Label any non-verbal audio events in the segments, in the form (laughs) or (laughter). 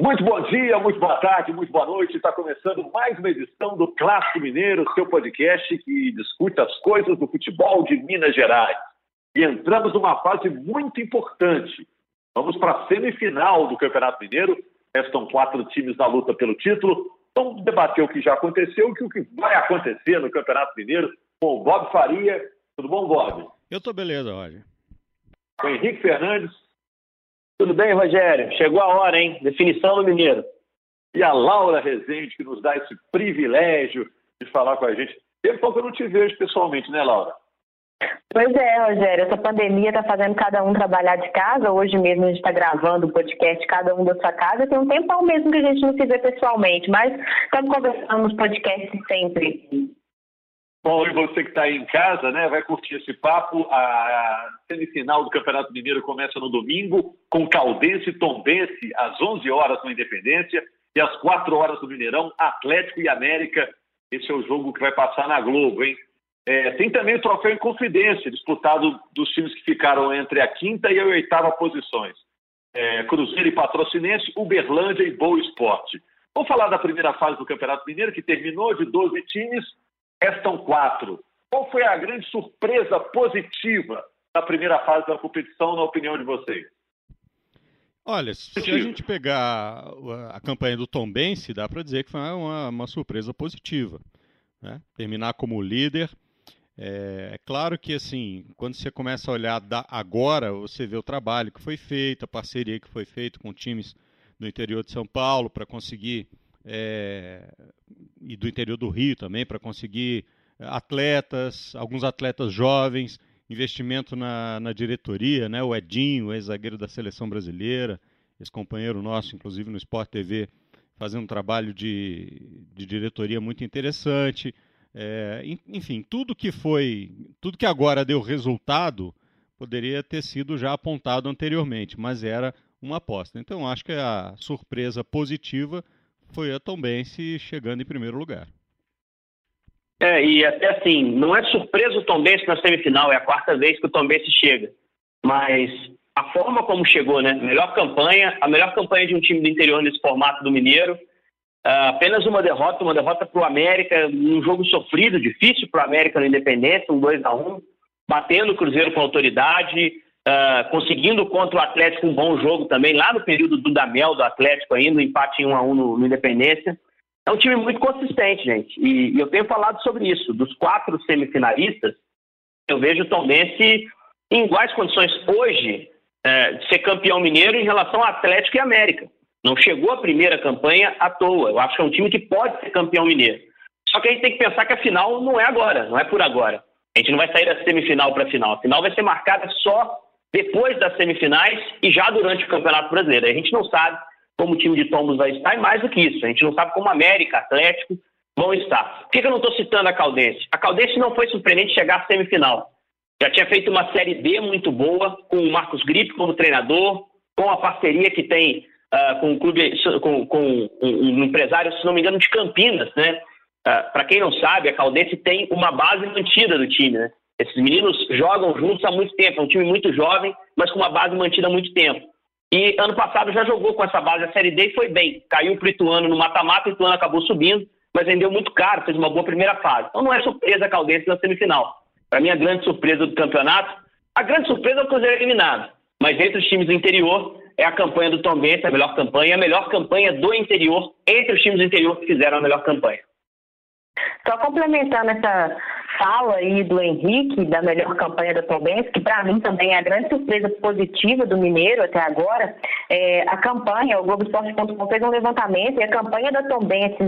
Muito bom dia, muito boa tarde, muito boa noite. Está começando mais uma edição do Clássico Mineiro, seu podcast que discute as coisas do futebol de Minas Gerais. E entramos numa fase muito importante. Vamos para a semifinal do Campeonato Mineiro. Restam quatro times na luta pelo título. Vamos debater o que já aconteceu e o que vai acontecer no Campeonato Mineiro com o Bob Faria. Tudo bom, Bob? Eu estou beleza, Roger. Com o Henrique Fernandes. Tudo bem, Rogério? Chegou a hora, hein? Definição do Mineiro. E a Laura Rezende, que nos dá esse privilégio de falar com a gente. Tempo que eu não te vejo pessoalmente, né, Laura? Pois é, Rogério, essa pandemia está fazendo cada um trabalhar de casa. Hoje mesmo a gente está gravando o podcast, cada um da sua casa. Tem um tempão mesmo que a gente não se vê pessoalmente, mas estamos conversando nos podcasts sempre. Bom, e você que está aí em casa, né, vai curtir esse papo. A semifinal do Campeonato Mineiro começa no domingo, com Caldense e Tombense, às 11 horas no Independência, e às 4 horas no Mineirão, Atlético e América. Esse é o jogo que vai passar na Globo, hein? É, tem também o troféu em confidência, disputado dos times que ficaram entre a quinta e a oitava posições. É, Cruzeiro e Patrocinense, Uberlândia e Boa Esporte. Vamos falar da primeira fase do Campeonato Mineiro, que terminou de 12 times restam quatro. Qual foi a grande surpresa positiva da primeira fase da competição, na opinião de vocês? Olha, se a gente pegar a campanha do Tom Bense, dá para dizer que foi uma, uma surpresa positiva. Né? Terminar como líder. É, é, claro que, assim, quando você começa a olhar da, agora, você vê o trabalho que foi feito, a parceria que foi feita com times do interior de São Paulo para conseguir é, e do interior do Rio também, para conseguir atletas, alguns atletas jovens, investimento na, na diretoria, né? o Edinho, ex-zagueiro da seleção brasileira, esse companheiro nosso, inclusive no Sport TV, fazendo um trabalho de, de diretoria muito interessante. É, enfim, tudo que foi, tudo que agora deu resultado poderia ter sido já apontado anteriormente, mas era uma aposta. Então, acho que a surpresa positiva foi a Tombense chegando em primeiro lugar. É, e até assim, não é surpresa o Tombense na semifinal, é a quarta vez que o Tombense chega. Mas a forma como chegou, né? Melhor campanha, a melhor campanha de um time do interior nesse formato do Mineiro. Uh, apenas uma derrota, uma derrota para o América, um jogo sofrido, difícil para o América no Independência, um 2 a 1 batendo o Cruzeiro com autoridade, Uh, conseguindo contra o Atlético um bom jogo também, lá no período do Damel do Atlético ainda, um empate em 1 a 1 no, no Independência. É um time muito consistente, gente. E, e, eu tenho falado sobre isso. Dos quatro semifinalistas, eu vejo o Tombense em iguais condições hoje é, de ser campeão mineiro em relação ao Atlético e América. Não chegou a primeira campanha à toa. Eu acho que é um time que pode ser campeão mineiro. Só que a gente tem que pensar que a final não é agora, não é por agora. A gente não vai sair da semifinal para a final. A final vai ser marcada só depois das semifinais e já durante o Campeonato Brasileiro. A gente não sabe como o time de Tombos vai estar e mais do que isso, a gente não sabe como América, Atlético vão estar. Por que, eu não estou citando a Caldense? A Caldense não foi surpreendente chegar à semifinal. Já tinha feito uma Série D muito boa, com o Marcos Gripe como treinador, com a parceria que tem uh, com o clube, com, com um, um, empresário, se não me engano, de Campinas, né? Uh, ah, Para quem não sabe, a Caldense tem uma base mantida do time, né? Esses meninos jogam juntos há muito tempo, é um time muito jovem, mas com uma base mantida há muito tempo. E ano passado já jogou com essa base a Série D e foi bem. Caiu para o Ituano no mata-mata, o Ituano acabou subindo, mas vendeu muito caro, fez uma boa primeira fase. Então não é surpresa a Caldense na semifinal. Para mim, a grande surpresa do campeonato, a grande surpresa é o Cruzeiro eliminado. Mas entre os times do interior, é a campanha do Tom Benz, a melhor campanha, a melhor campanha do interior, entre os times do interior que fizeram a melhor campanha. Só complementando essa fala aí do Henrique, da melhor campanha da Tombense, que para mim também é a grande surpresa positiva do Mineiro até agora, é, a campanha, o Globoesporte.com fez um levantamento e a campanha da Tombense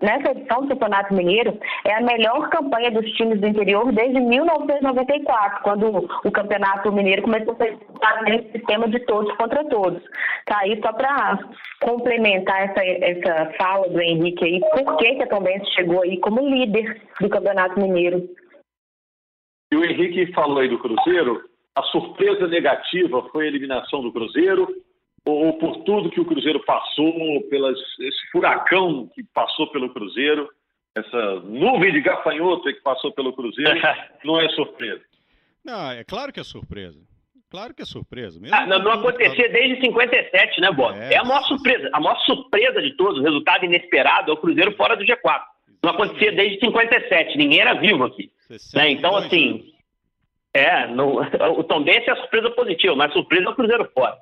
nessa edição do Campeonato Mineiro é a melhor campanha dos times do interior desde 1994, quando o Campeonato Mineiro começou a ser nesse sistema de todos contra todos. Tá aí só para complementar essa, essa fala do Henrique aí, por que, que a Tombense chegou aí como líder do Campeonato Mineiro. E o Henrique falou aí do Cruzeiro, a surpresa negativa foi a eliminação do Cruzeiro, ou, por tudo que o Cruzeiro passou, pelas, esse furacão que passou pelo Cruzeiro, essa nuvem de gafanhoto que passou pelo Cruzeiro, (laughs) não é surpresa. Não, é claro que é surpresa. Claro que é surpresa. Mesmo ah, não, não acontecia desde 57, né, Bob? É, é, a maior surpresa. A maior surpresa de todos, o resultado inesperado, é o Cruzeiro fora do G4. Não acontecia desde 57, ninguém era vivo aqui. Né? Então, assim, é, no, (laughs) o Tom Benz é a surpresa positiva, mas surpresa é o Cruzeiro fora.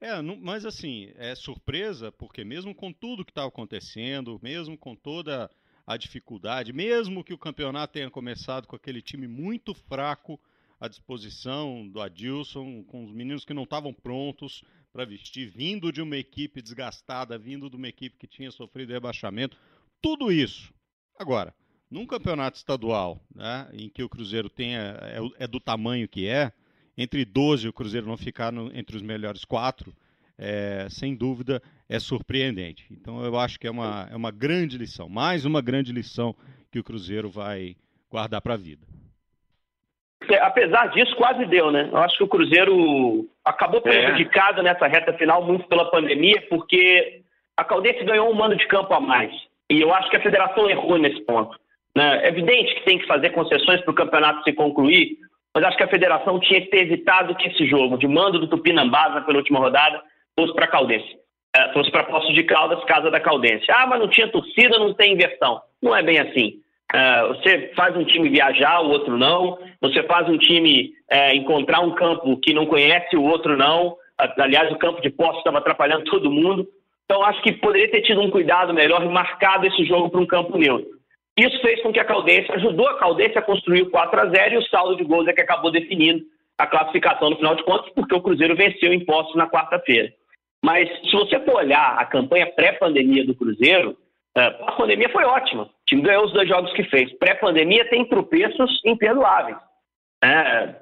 É, não, mas assim, é surpresa porque mesmo com tudo que estava acontecendo, mesmo com toda a dificuldade, mesmo que o campeonato tenha começado com aquele time muito fraco à disposição do Adilson, com os meninos que não estavam prontos para vestir, vindo de uma equipe desgastada, vindo de uma equipe que tinha sofrido rebaixamento, tudo isso. Agora, num campeonato estadual, né, em que o Cruzeiro tenha, é, é, do tamanho que é, entre 12 o Cruzeiro não ficar no, entre os melhores quatro, é, sem dúvida é surpreendente. Então eu acho que é uma, é uma grande lição, mais uma grande lição que o Cruzeiro vai guardar para a vida. É, apesar disso, quase deu, né? Eu acho que o Cruzeiro acabou é. prejudicado é. nessa reta final muito pela pandemia, porque a Caldense ganhou um mando de campo a mais. E eu acho que a federação errou nesse ponto. Né? É evidente que tem que fazer concessões para o campeonato se concluir, mas acho que a federação tinha que ter evitado que esse jogo de mando do Tupinambás pela última rodada fosse para Caldense. É, fosse para Poços de Caldas, casa da Caldense. Ah, mas não tinha torcida, não tem inversão. Não é bem assim. É, você faz um time viajar, o outro não. Você faz um time é, encontrar um campo que não conhece, o outro não. Aliás, o campo de Poços estava atrapalhando todo mundo. Então, acho que poderia ter tido um cuidado melhor e marcado esse jogo para um campo neutro. Isso fez com que a Caldense, ajudou a Caldense a construir o 4 a 0 e o saldo de gols é que acabou definindo a classificação no final de contas, porque o Cruzeiro venceu em Poços na quarta-feira. Mas se você for olhar a campanha pré-pandemia do Cruzeiro, é, a pandemia foi ótima. O time ganhou os dois jogos que fez. Pré-pandemia tem tropeços imperdoáveis. É,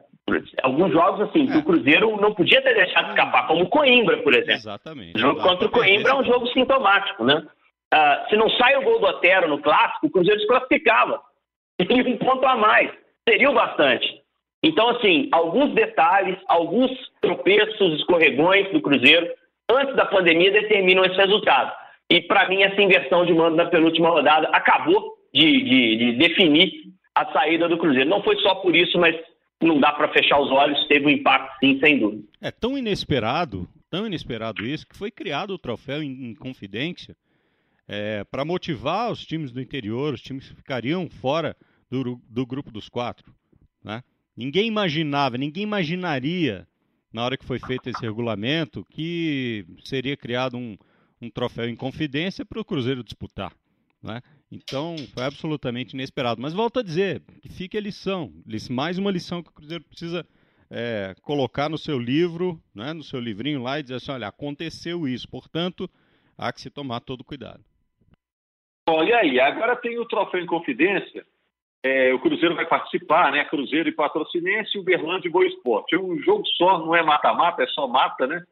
alguns jogos assim que o Cruzeiro não podia ter deixado escapar, como o Coimbra, por exemplo. Exatamente. O jogo contra o Coimbra é um jogo sintomático, né? Uh, se não sai o gol do Otero no clássico, o Cruzeiro desclassificava. (laughs) Tem um ponto a mais. Seria o bastante. Então, assim, alguns detalhes, alguns tropeços, escorregões do Cruzeiro, antes da pandemia, determinam esse resultado. E, para mim, essa inversão de mando na penúltima rodada acabou de, de, de definir a saída do Cruzeiro. Não foi só por isso, mas não dá para fechar os olhos, teve um impacto, sim, sem dúvida. É tão inesperado, tão inesperado isso, que foi criado o troféu em, em confidência é, para motivar os times do interior, os times que ficariam fora do, do grupo dos quatro. Né? Ninguém imaginava, ninguém imaginaria, na hora que foi feito esse regulamento, que seria criado um, um troféu em confidência para o Cruzeiro disputar. Né? Então, foi absolutamente inesperado. Mas volto a dizer, que fique a lição, mais uma lição que o Cruzeiro precisa é, colocar no seu livro, né, no seu livrinho lá e dizer assim, olha, aconteceu isso, portanto, há que se tomar todo cuidado. Olha aí, agora tem o troféu em confidência. É, o Cruzeiro vai participar, né? Cruzeiro e Patrocinense Uberlândia e Boa Esporte. É um jogo só, não é mata-mata, é só mata, né?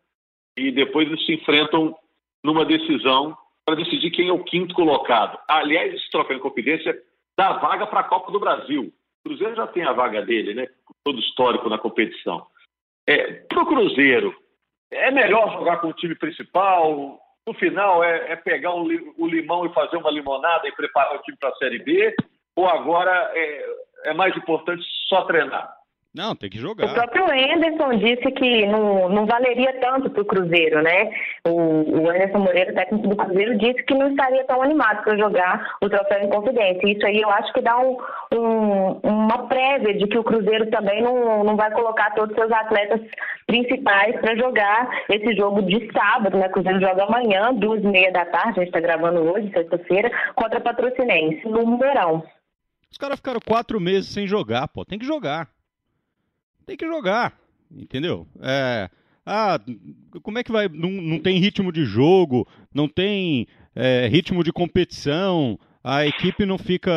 E depois eles se enfrentam numa decisão para decidir quem é o quinto colocado. Aliás, esse troféu em confidência dá vaga para a Copa do Brasil. O Cruzeiro já tem a vaga dele, né? Todo histórico na competição. É, para o Cruzeiro, é melhor jogar com o time principal, no final é, é pegar o, o, limão e fazer uma limonada e preparar o time para a Série B? Ou agora é, é mais importante só treinar? Não, tem que jogar. O próprio Anderson disse que não, não valeria tanto para o Cruzeiro, né? O, o Anderson Moreira, técnico do Cruzeiro, disse que não estaria tão animado para jogar o troféu em confidência. Isso aí eu acho que dá um, um, uma prévia de que o Cruzeiro também não, não vai colocar todos os seus atletas principais para jogar esse jogo de sábado, né? O Cruzeiro joga amanhã, duas e meia da tarde, a gente está gravando hoje, sexta-feira, contra a Patrocinense, no Verão. Os caras ficaram quatro meses sem jogar, pô. Tem que jogar tem que jogar, entendeu? É, ah, como é que vai? Não, não tem ritmo de jogo, não tem é, ritmo de competição, a equipe não fica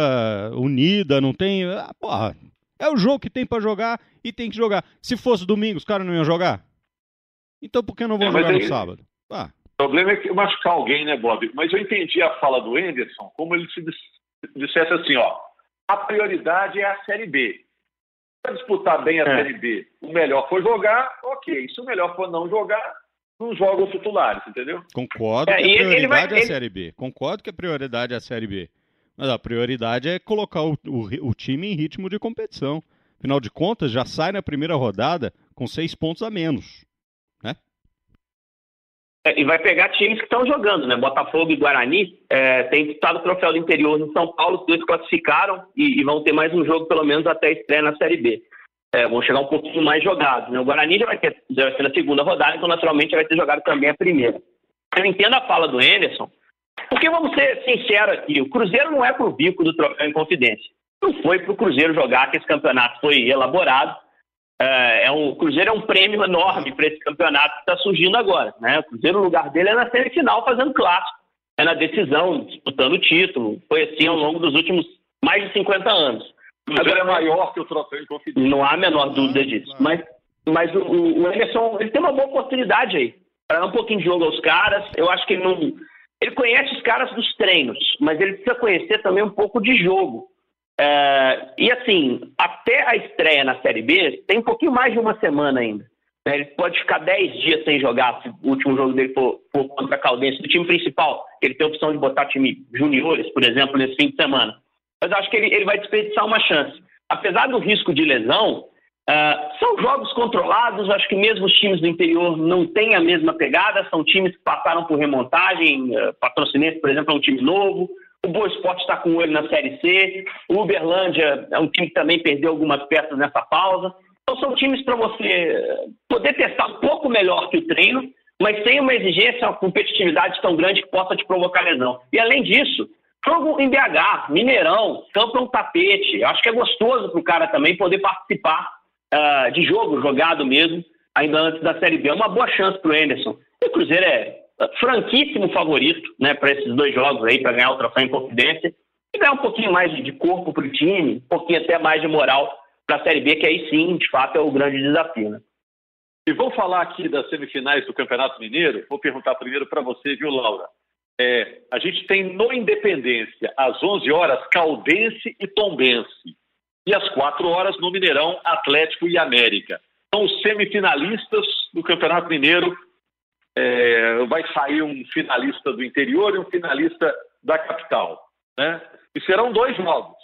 unida, não tem. Ah, porra, é o jogo que tem para jogar e tem que jogar. Se fosse domingo, os caras não iam jogar? Então por que não vão é, jogar no sábado? Ah. O problema é que machucar alguém, né, Bob? Mas eu entendi a fala do Anderson como ele se dissesse assim, ó, a prioridade é a Série B para disputar bem a é. Série B, o melhor for jogar, ok. Se o melhor for não jogar, não joga os titulares, entendeu? Concordo é, que a prioridade vai, é a Série B. Concordo que a prioridade é a Série B. Mas a prioridade é colocar o, o, o time em ritmo de competição. Afinal de contas, já sai na primeira rodada com seis pontos a menos. É, e vai pegar times que estão jogando, né? Botafogo e Guarani é, tem disputado o troféu do interior no São Paulo, os dois classificaram e, e, vão ter mais um jogo, pelo menos até a estreia na Série B. É, vão chegar um pouquinho mais jogados. Né? O Guarani já vai, ter, já vai ser na segunda rodada, então naturalmente vai ter jogado também a primeira. Eu entendo a fala do Anderson, porque vamos ser sinceros aqui, o Cruzeiro não é pro bico do troféu em confidência. Não foi pro Cruzeiro jogar que esse campeonato foi elaborado. É, é um, o Cruzeiro é um prêmio enorme para esse campeonato que está surgindo agora. Né? O Cruzeiro, o lugar dele é na semifinal fazendo clássico, é na decisão, disputando o título. Foi assim ao longo dos últimos mais de 50 anos. O Cruzeiro agora, é maior que o troféu confidência. Não há a menor dúvida disso. Mas, mas o, o Emerson ele tem uma boa oportunidade aí para dar um pouquinho de jogo aos caras. Eu acho que ele não. Ele conhece os caras dos treinos, mas ele precisa conhecer também um pouco de jogo. É, e assim, até a estreia na Série B, tem um pouquinho mais de uma semana ainda. Né? Ele pode ficar 10 dias sem jogar se o último jogo dele for, for contra a Caldense, do time principal, que ele tem a opção de botar time juniores, por exemplo, nesse fim de semana. Mas acho que ele, ele vai desperdiçar uma chance. Apesar do risco de lesão, Uh, são jogos controlados, acho que mesmo os times do interior não têm a mesma pegada, são times que passaram por remontagem, uh, por exemplo, é um time novo, o Boa Esporte está com o olho na Série C, o Uberlândia é um time que também perdeu algumas peças nessa pausa, então são times para você poder testar um pouco melhor que o treino, mas sem uma exigência, uma competitividade tão grande que possa te provocar lesão. E além disso, jogo em BH, Mineirão, campo é um tapete, acho que é gostoso para o cara também poder participar uh, de jogo jogado mesmo, ainda antes da Série B. É uma boa chance para o Anderson. E o Cruzeiro é franquíssimo favorito né, para esses dois jogos aí, para ganhar o troféu em confidência e ganhar um pouquinho mais de corpo para o time, um pouquinho até mais de moral para a Série B, que aí sim, de fato, é o grande desafio. Né? E vamos falar aqui das semifinais do Campeonato Mineiro. Vou perguntar primeiro para você, viu, Laura? É, a gente tem no Independência, às 11 horas, Caldense e Tombense e às quatro horas no Mineirão, Atlético e América. São os semifinalistas do Campeonato Mineiro. É, vai sair um finalista do interior e um finalista da capital. Né? E serão dois jogos.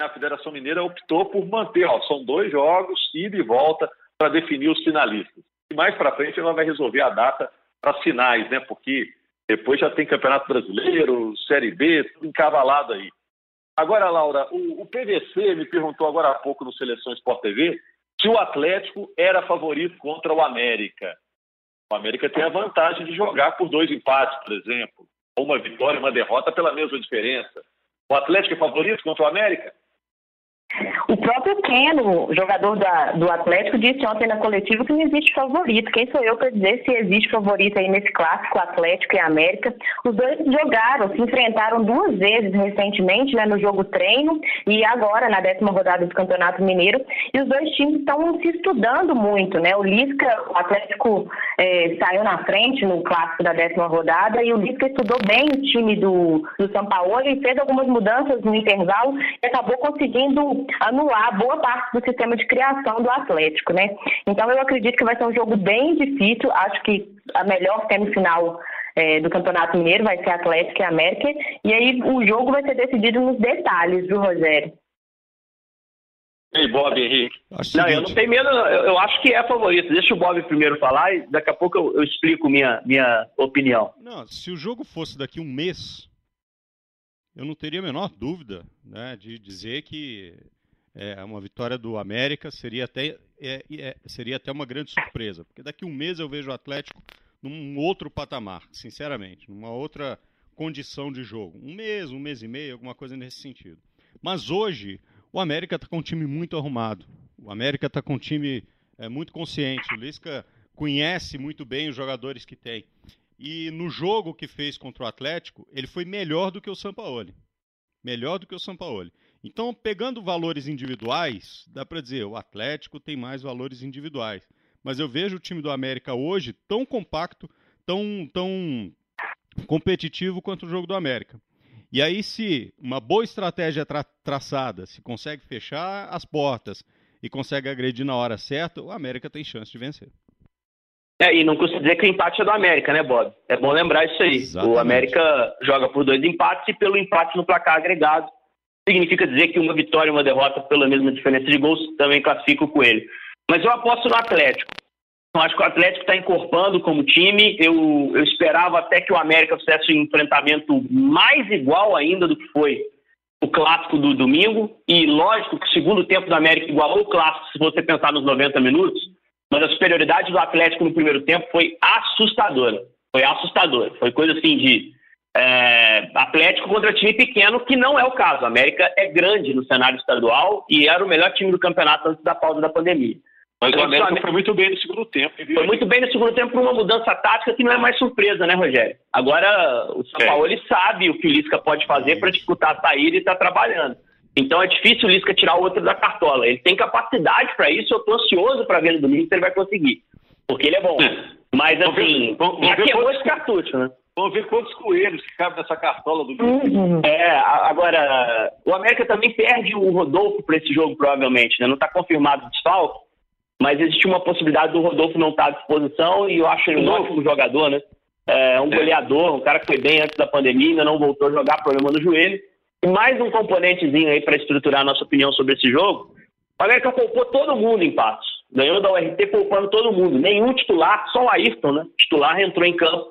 A Federação Mineira optou por manter, ó, são dois jogos, ida e volta, para definir os finalistas. E mais para frente ela vai resolver a data para as finais, né? Porque depois já tem Campeonato Brasileiro, Série B, tudo encavalado aí. Agora, Laura, o, o, PVC me perguntou agora há pouco no Seleção Sport TV se o Atlético era favorito contra o América. O América tem a vantagem de jogar por dois empates, por exemplo, ou uma vitória, uma derrota pela mesma diferença. O Atlético é favorito contra o América? O próprio Keno, jogador da, do Atlético, disse ontem na coletiva que não existe favorito. Quem sou eu para dizer se existe favorito aí nesse clássico Atlético e América? Os dois jogaram, se enfrentaram duas vezes recentemente, né, no jogo treino e agora na décima rodada do Campeonato Mineiro. E os dois times estão se estudando muito, né? O Lisca, o Atlético é, saiu na frente no clássico da décima rodada e o Lisca estudou bem o time do, do São Paulo e fez algumas mudanças no intervalo e acabou conseguindo anular boa parte do sistema de criação do Atlético, né? Então eu acredito que vai ser um jogo bem difícil. Acho que a melhor semifinal é, do Campeonato Mineiro vai ser Atlético e América. E aí o jogo vai ser decidido nos detalhes, viu, Rogério? Ei, Bob Henrique. Acho não, seguinte. eu não tenho medo, eu, eu, acho que é favorito. Deixa o Bob primeiro falar e daqui a pouco eu, eu explico minha, minha opinião. Não, se o jogo fosse daqui um mês, eu não teria a menor dúvida né, de dizer que é, uma vitória do América seria até, é, é, seria até uma grande surpresa, porque daqui um mês eu vejo o Atlético num outro patamar, sinceramente, numa outra condição de jogo. Um mês, um mês e meio, alguma coisa nesse sentido. Mas hoje, o América está com um time muito arrumado. O América está com um time é, muito consciente. O Lisca conhece muito bem os jogadores que tem. E no jogo que fez contra o Atlético, ele foi melhor do que o Sampaoli. Melhor do que o Sampaoli. Então, pegando valores individuais, dá para dizer, o Atlético tem mais valores individuais. Mas eu vejo o time do América hoje tão compacto, tão, tão competitivo quanto o jogo do América. E aí, se uma boa estratégia tra traçada, se consegue fechar as portas e consegue agredir na hora certa, o América tem chance de vencer. É, e não custa dizer que o empate é do América, né, Bob? É bom lembrar isso aí. Exatamente. O América joga por dois empates e pelo empate no placar agregado. Significa dizer que uma vitória e uma derrota pela mesma diferença de gols também classifica o Coelho. Mas eu aposto no Atlético. Eu acho que o Atlético está encorpando como time. Eu, eu esperava até que o América fizesse um enfrentamento mais igual ainda do que foi o clássico do domingo. E lógico que o segundo tempo do América igualou o clássico, se você pensar nos 90 minutos. Mas a superioridade do Atlético no primeiro tempo foi assustadora. Foi assustadora. Foi coisa assim de é, Atlético contra time pequeno, que não é o caso. A América é grande no cenário estadual e era o melhor time do campeonato antes da pausa da pandemia. Mas o América foi muito bem no segundo tempo. Foi muito bem no segundo tempo por uma mudança tática que não é mais surpresa, né, Rogério? Agora, o São é. Paulo ele sabe o que o Lisca pode fazer para disputar a saída e está trabalhando. Então é difícil o Lisca tirar o outro da cartola. Ele tem capacidade para isso, eu estou ansioso para ver no domingo se ele vai conseguir. Porque ele é bom. É. Mas assim, vamos ver, já queimou esse cartucho, né? Vamos ver quantos coelhos que cabem nessa cartola do uhum. É, agora, o América também perde o Rodolfo para esse jogo, provavelmente, né? Não está confirmado o desfalque, mas existe uma possibilidade do Rodolfo não estar tá à disposição e eu acho ele um ótimo jogador, né? É um é. goleador, um cara que foi bem antes da pandemia, ainda não voltou a jogar, problema no joelho. E mais um componentezinho aí para estruturar a nossa opinião sobre esse jogo. O América poupou todo mundo em Patos. Ganhou da URT poupando todo mundo. Nenhum titular, só o Ayrton, né? O titular entrou em campo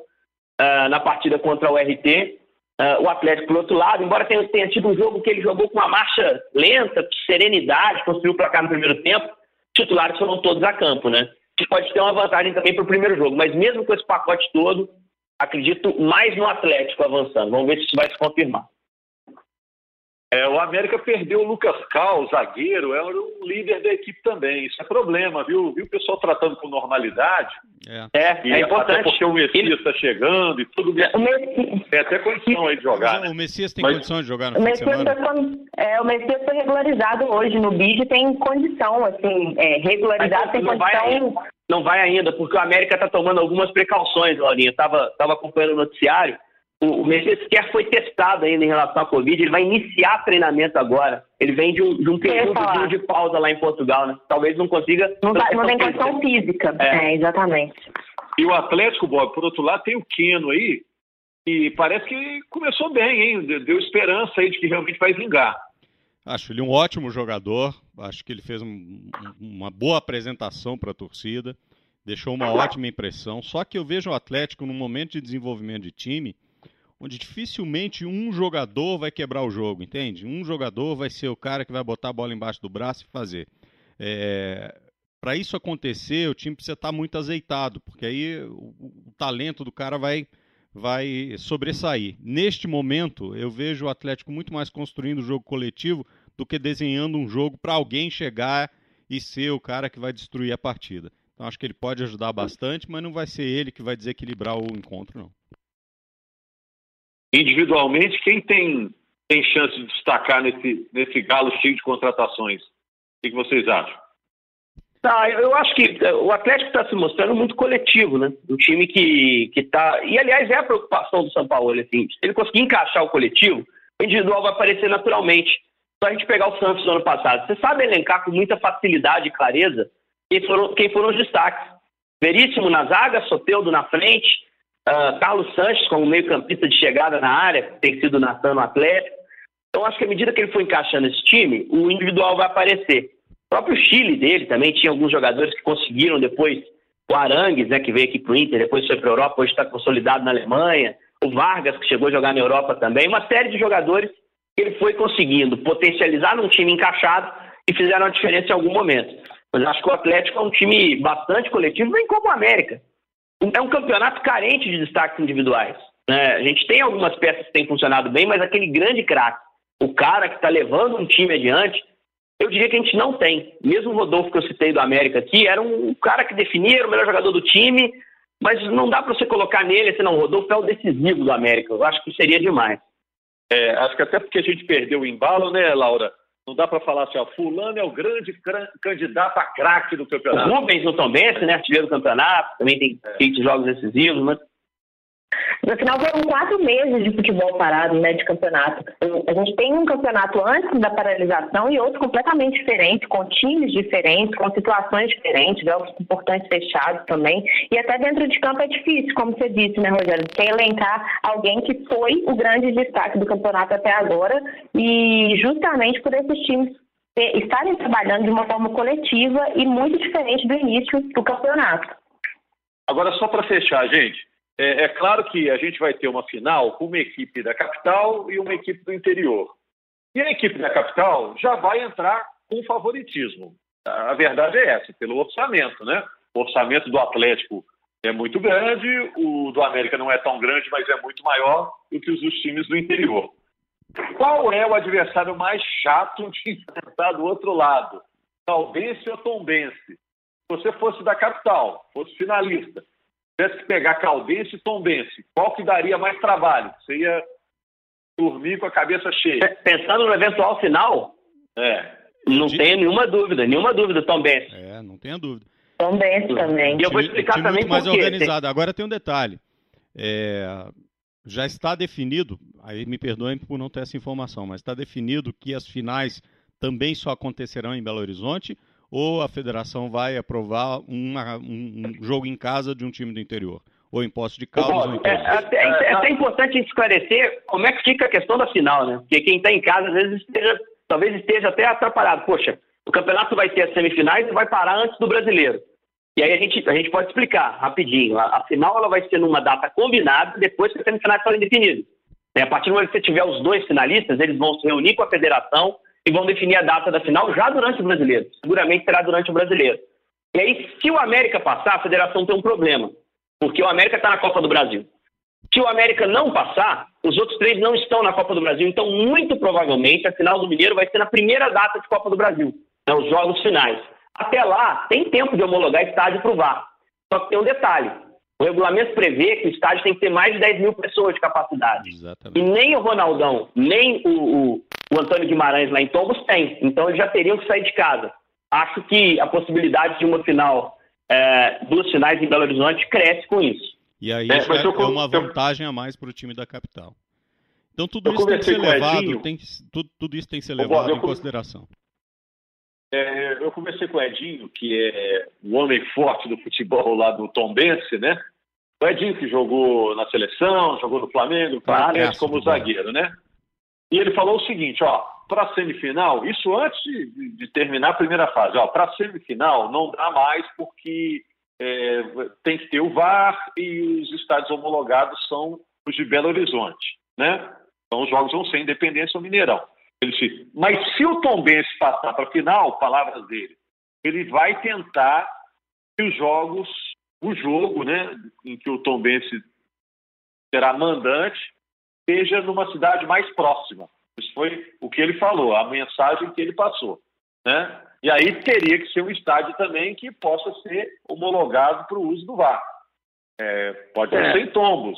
uh, na partida contra o URT. Uh, ah, o Atlético, por outro lado, embora tenha, tenha tido um jogo que ele jogou com uma marcha lenta, serenidade, construiu para cá no primeiro tempo, titulares foram todos a campo, né? Que pode ter uma vantagem também para o primeiro jogo. Mas mesmo com esse pacote todo, acredito mais no Atlético avançando. Vamos ver se isso vai se confirmar. É, o América perdeu o Lucas Cal, zagueiro, é o líder da equipe também. Isso é problema, viu? Viu o pessoal tratando com normalidade? É, é, é importante. Até porque o Messias está chegando e tudo isso. Tem até condição aí de jogar. Né? O Messias tem Mas... condição de jogar no o fim semana? Tá, é, o Messias foi regularizado hoje no BID tem condição, assim, é, regularizado, tem não condição. Vai não vai ainda, porque o América está tomando algumas precauções, Laurinha. Estava tava acompanhando o noticiário o Messias sequer foi testado ainda em relação à Covid, ele vai iniciar treinamento agora. Ele vem de um, de um período de pausa lá em Portugal, né? Talvez não consiga. Não, vai, não tem condição física, é. é. exatamente. E o Atlético, Bob, por outro lado, tem o Keno aí, e parece que começou bem, hein? Deu esperança aí de que realmente vai vingar. Acho ele um ótimo jogador, acho que ele fez um, uma boa apresentação para a torcida, deixou uma ótima impressão. Só que eu vejo o Atlético num momento de desenvolvimento de time onde dificilmente um jogador vai quebrar o jogo, entende? Um jogador vai ser o cara que vai botar a bola embaixo do braço e fazer. É, Para isso acontecer, o time precisa estar muito azeitado, porque aí o, o, talento do cara vai, vai sobressair. Neste momento, eu vejo o Atlético muito mais construindo o jogo coletivo do que desenhando um jogo para alguém chegar e ser o cara que vai destruir a partida. Então acho que ele pode ajudar bastante, mas não vai ser ele que vai desequilibrar o encontro, não individualmente, quem tem, tem chance de destacar nesse, nesse galo cheio de contratações? O que vocês acham? Ah, eu acho que eh, o Atlético está se mostrando muito coletivo, né? Um time que está. E, aliás, é a preocupação do São Paulo. Assim, se ele conseguir encaixar o coletivo, o individual vai aparecer naturalmente. Só a gente pegar o Santos do ano passado. Você sabe elencar com muita facilidade e clareza quem foram, quem foram os destaques. Veríssimo na zaga, Soteudo na frente, Uh, Carlos Sanches como meio-campista de chegada na área, tem sido Natan no Atlético. Então, acho que à medida que ele for encaixando esse time, o individual vai aparecer. O próprio Chile dele também tinha alguns jogadores que conseguiram depois. O Arangues, né, que veio aqui para o Inter, depois foi para a Europa, hoje está consolidado na Alemanha. O Vargas, que chegou a jogar na Europa também. Uma série de jogadores que ele foi conseguindo potencializar num time encaixado e fizeram a diferença em algum momento. Mas acho que o Atlético é um time bastante coletivo, bem como o América é um campeonato carente de destaques individuais. Né? A gente tem algumas peças que têm funcionado bem, mas aquele grande craque, o cara que está levando um time adiante, eu diria que a gente não tem. Mesmo o Rodolfo que eu citei do América aqui, era um cara que definia, era o melhor jogador do time, mas não dá para você colocar nele, assim, não, o Rodolfo é o decisivo do América. Eu acho que seria demais. É, acho que até porque a gente perdeu o embalo, né, Laura? Não dá para falar assim, ó, fulano é o grande candidato a craque do campeonato. O Rubens no Tom Benz, né, artilheiro do campeonato, também tem é. feito jogos decisivos, mas no final foram quatro meses de futebol parado, né, de campeonato. A gente tem um campeonato antes da paralisação e outro completamente diferente, com times diferentes, com situações diferentes, jogos importantes fechados também. E até dentro de campo é difícil, como você disse, né, Rogério? Você elencar alguém que foi o grande destaque do campeonato até agora e justamente por esses times estarem trabalhando de uma forma coletiva e muito diferente do início do campeonato. Agora, só para fechar, gente, é, é, claro que a gente vai ter uma final com uma equipe da capital e uma equipe do interior. E a equipe da capital já vai entrar com favoritismo. A verdade é essa, pelo orçamento, né? O orçamento do Atlético é muito grande, o do América não é tão grande, mas é muito maior do que os dos times do interior. Qual é o adversário mais chato de enfrentar do outro lado? Caldense ou Tombense? Se você fosse da capital, fosse finalista, tivesse que pegar Caldense e Tombense, qual que daria mais trabalho? Você ia dormir com a cabeça cheia. Pensando no eventual final? É. Não de... tenho nenhuma dúvida, nenhuma dúvida, Tombense. É, não tenha dúvida. Tombense também. E eu vou explicar time também muito mais organizado. Agora tem um detalhe. É, já está definido, aí me perdoem por não ter essa informação, mas está definido que as finais também só acontecerão em Belo Horizonte ou a federação vai aprovar uma, um, um, jogo em casa de um time do interior? Ou em posse de Caldas ou em é, é, é, até importante esclarecer como é que fica a questão da final, né? Porque quem está em casa às vezes esteja, talvez esteja até atrapalhado. Poxa, o campeonato vai ter as semifinais e vai parar antes do brasileiro. E aí a gente, a gente pode explicar rapidinho. A, a final ela vai ser numa data combinada depois que as semifinais forem definidas. É, a partir do momento que você tiver os dois finalistas, eles vão se reunir com a federação e vão definir a data da final já durante o brasileiro. Seguramente será durante o brasileiro. E aí, se o América passar, a federação tem um problema, porque o América está na Copa do Brasil. Se o América não passar, os outros três não estão na Copa do Brasil. Então, muito provavelmente, a final do Mineiro vai ser na primeira data de Copa do Brasil, né, os jogos finais. Até lá, tem tempo de homologar estádio para o VAR. Só que tem um detalhe: o regulamento prevê que o estádio tem que ter mais de 10 mil pessoas de capacidade. Exatamente. E nem o Ronaldão, nem o, o, o Antônio Guimarães lá em Tombos tem. Então eles já teriam que sair de casa. Acho que a possibilidade de uma final, é, duas finais em Belo Horizonte, cresce com isso. E aí é, é, é uma vantagem a mais para o time da capital. Então tudo isso tem que ser levado, tem, tudo, tudo, isso tem que ser levado em consideração. É, eu conversei com o Edinho, que é o homem forte do futebol lá do Tom Bense, né? O Edinho que jogou na seleção, jogou no Flamengo, claro, como zagueiro, né? E ele falou o seguinte, ó, para semifinal, isso antes de, de, terminar a primeira fase, ó, para semifinal não dá mais porque é, tem que ter o VAR e os estádios homologados são os de Belo Horizonte, né? Então os jogos vão ser Independência ou Mineirão. Ele disse, mas se o Tom Benz passar para a final, palavras dele, ele vai tentar que os jogos, o jogo, né, em que o Tom Benz será mandante, seja numa cidade mais próxima. Isso foi o que ele falou, a mensagem que ele passou, né? E aí teria que ser um estádio também que possa ser homologado para o uso do VAR. É, pode é. ser em tombos,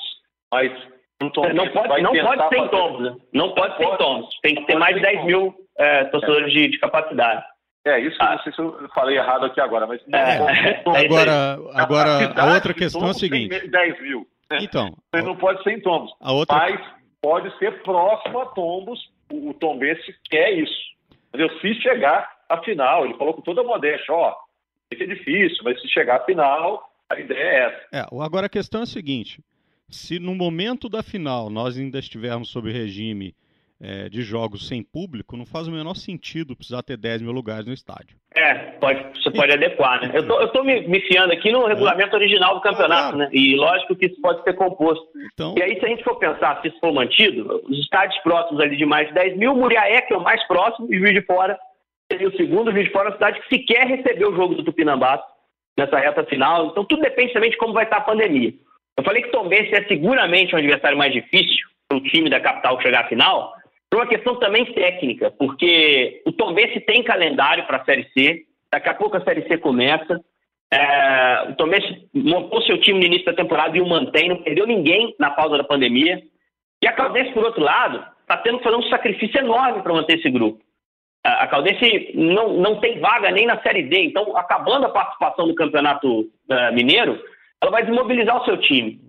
mas é, não pode, não pode ser em tombos, né? Não pode ser em tombos. Tem que ter mais de 10 mil é, torcedores de, de, capacidade. É, isso ah. não sei se eu falei errado aqui agora, mas. É, agora, agora a outra questão é a seguinte: 10 mil. Né? Então. Mas não pode ser em tombos. A outra... Mas pode ser próximo a tombos. O Tombense quer isso. Entendeu? Se chegar à final, ele falou com toda a modéstia: ó, é difícil, mas se chegar à final, a ideia é essa. É, agora a questão é a seguinte: se no momento da final nós ainda estivermos sob regime é, de jogos sem público, não faz o menor sentido precisar ter 10 mil lugares no estádio. É, pode, você pode adequar, né? Eu tô, eu tô me, me fiando aqui no regulamento é. original do campeonato, né? E lógico que isso pode ser composto. Então... E aí, se a gente for pensar, se isso for mantido, os estádios próximos ali de mais de 10 mil, Muriaé, que é o mais próximo, e Juiz de Fora seria o segundo, Juiz de Fora é cidade que sequer recebeu o jogo do Tupinambás nessa reta final. Então, tudo depende também de como vai estar a pandemia. Eu falei que o Tom Benz é seguramente um adversário mais difícil para o time da capital chegar à final, uma questão também técnica, porque o Tom Benz tem calendário para a Série C, daqui a pouco a Série C começa. É, o Tom Benz montou seu time no início da temporada e o mantém, não perdeu ninguém na pausa da pandemia. E a Caldense, por outro lado, está tendo que fazer um sacrifício enorme para manter esse grupo. A Caldense não, não tem vaga nem na Série D, então, acabando a participação do Campeonato uh, Mineiro, ela vai desmobilizar o seu time.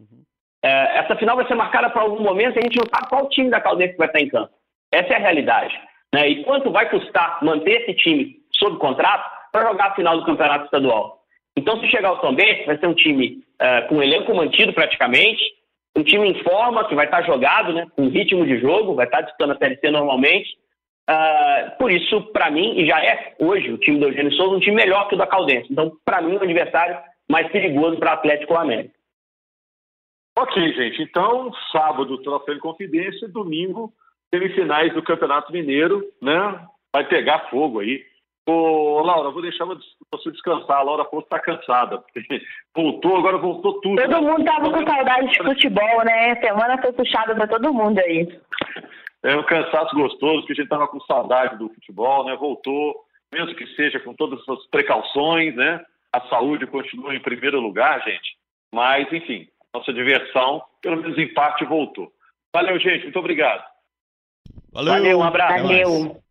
É, essa final vai ser marcada por algum momento e a gente não sabe qual time da Caldense vai estar em campo. Essa é a realidade. Né? E quanto vai custar manter esse time sob contrato para jogar a final do campeonato estadual? Então, se chegar o São Bento, vai ser um time uh, com elenco mantido praticamente, um time em forma, que vai estar jogado, né, com ritmo de jogo, vai estar disputando a Série normalmente. Uh, por isso, para mim, e já é hoje o time do Eugênio Souza um time melhor que o da Caldense. Então, para mim, o adversário mais perigoso para o Atlético América. Ok, gente. Então, sábado, troféu confidência, domingo, semifinais do Campeonato Mineiro, né? Vai pegar fogo aí. Ô, Laura, vou deixar você descansar. A Laura Porto está cansada. (laughs) Voltou, agora voltou tudo. Todo mundo estava com saudade de futebol, né? Semana foi puxada para todo mundo aí. É um cansaço gostoso, porque a gente estava com saudade do futebol, né? Voltou, mesmo que seja com todas as precauções, né? A saúde continua em primeiro lugar, gente. Mas, enfim, nossa diversão, pelo menos em parte, voltou. Valeu, gente. Muito obrigado. Valeu, Valeu um abraço. Valeu.